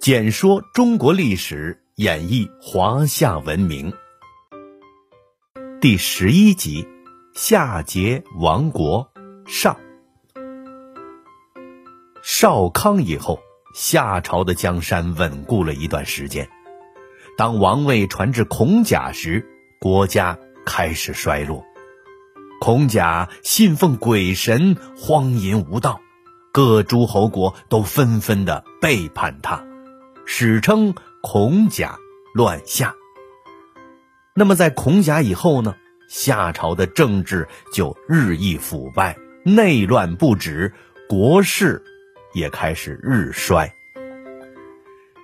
简说中国历史，演绎华夏文明。第十一集：夏桀亡国上。少康以后，夏朝的江山稳固了一段时间。当王位传至孔甲时，国家开始衰落。孔甲信奉鬼神，荒淫无道，各诸侯国都纷纷的背叛他，史称孔甲乱夏。那么在孔甲以后呢？夏朝的政治就日益腐败，内乱不止，国势也开始日衰。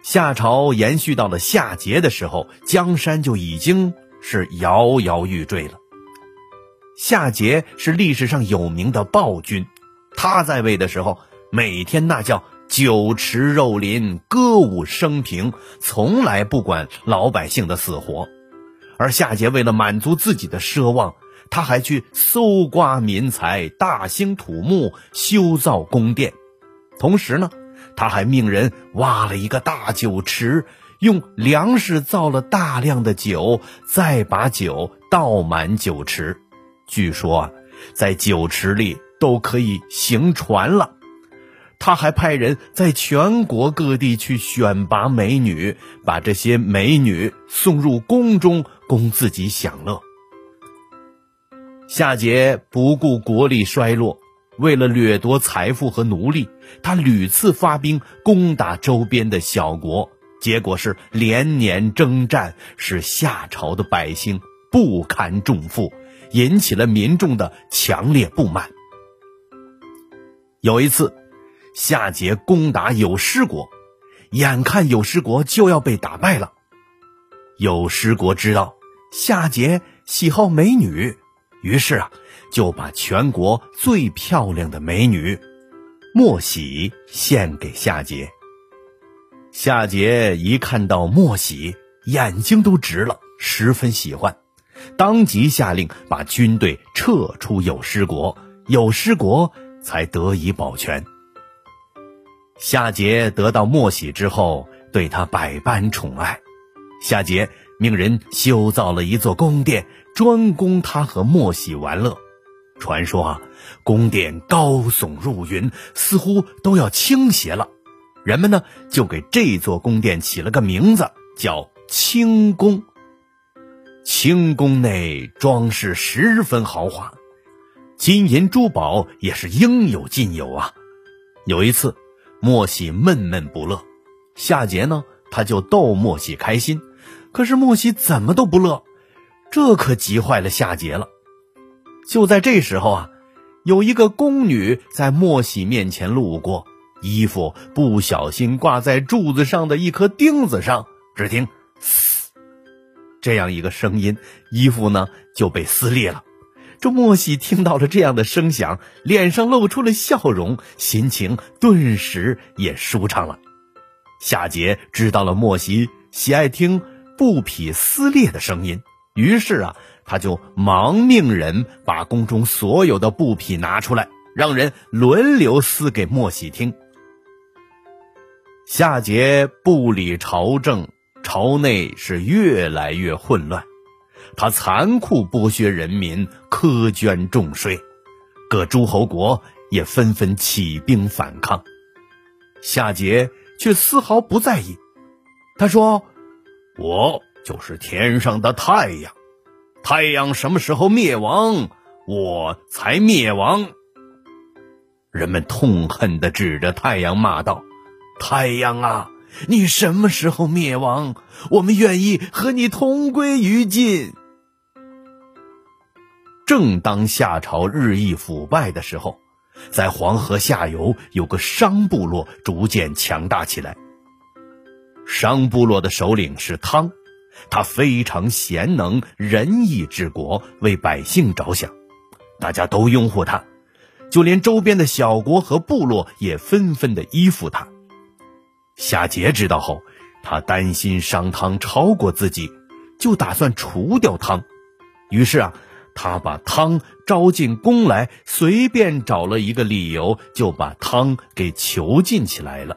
夏朝延续到了夏桀的时候，江山就已经是摇摇欲坠了。夏桀是历史上有名的暴君，他在位的时候，每天那叫酒池肉林、歌舞升平，从来不管老百姓的死活。而夏桀为了满足自己的奢望，他还去搜刮民财、大兴土木、修造宫殿。同时呢，他还命人挖了一个大酒池，用粮食造了大量的酒，再把酒倒满酒池。据说啊，在酒池里都可以行船了。他还派人在全国各地去选拔美女，把这些美女送入宫中。供自己享乐。夏桀不顾国力衰落，为了掠夺财富和奴隶，他屡次发兵攻打周边的小国，结果是连年征战，使夏朝的百姓不堪重负，引起了民众的强烈不满。有一次，夏桀攻打有失国，眼看有失国就要被打败了，有失国知道。夏桀喜好美女，于是啊，就把全国最漂亮的美女莫喜献给夏桀。夏桀一看到莫喜，眼睛都直了，十分喜欢，当即下令把军队撤出有失国，有失国才得以保全。夏桀得到莫喜之后，对他百般宠爱，夏桀。命人修造了一座宫殿，专供他和莫喜玩乐。传说啊，宫殿高耸入云，似乎都要倾斜了。人们呢，就给这座宫殿起了个名字，叫清宫。清宫内装饰十分豪华，金银珠宝也是应有尽有啊。有一次，莫喜闷闷不乐，夏桀呢，他就逗莫喜开心。可是莫喜怎么都不乐，这可急坏了夏桀了。就在这时候啊，有一个宫女在莫喜面前路过，衣服不小心挂在柱子上的一颗钉子上，只听“嘶”这样一个声音，衣服呢就被撕裂了。这莫喜听到了这样的声响，脸上露出了笑容，心情顿时也舒畅了。夏桀知道了莫喜喜爱听。布匹撕裂的声音，于是啊，他就忙命人把宫中所有的布匹拿出来，让人轮流撕给莫喜听。夏桀不理朝政，朝内是越来越混乱，他残酷剥削人民，苛捐重税，各诸侯国也纷纷起兵反抗，夏桀却丝毫不在意，他说。我就是天上的太阳，太阳什么时候灭亡，我才灭亡。人们痛恨的指着太阳骂道：“太阳啊，你什么时候灭亡？我们愿意和你同归于尽。”正当夏朝日益腐败的时候，在黄河下游有个商部落逐渐强大起来。商部落的首领是汤，他非常贤能，仁义治国，为百姓着想，大家都拥护他，就连周边的小国和部落也纷纷的依附他。夏桀知道后，他担心商汤超过自己，就打算除掉汤。于是啊，他把汤招进宫来，随便找了一个理由，就把汤给囚禁起来了。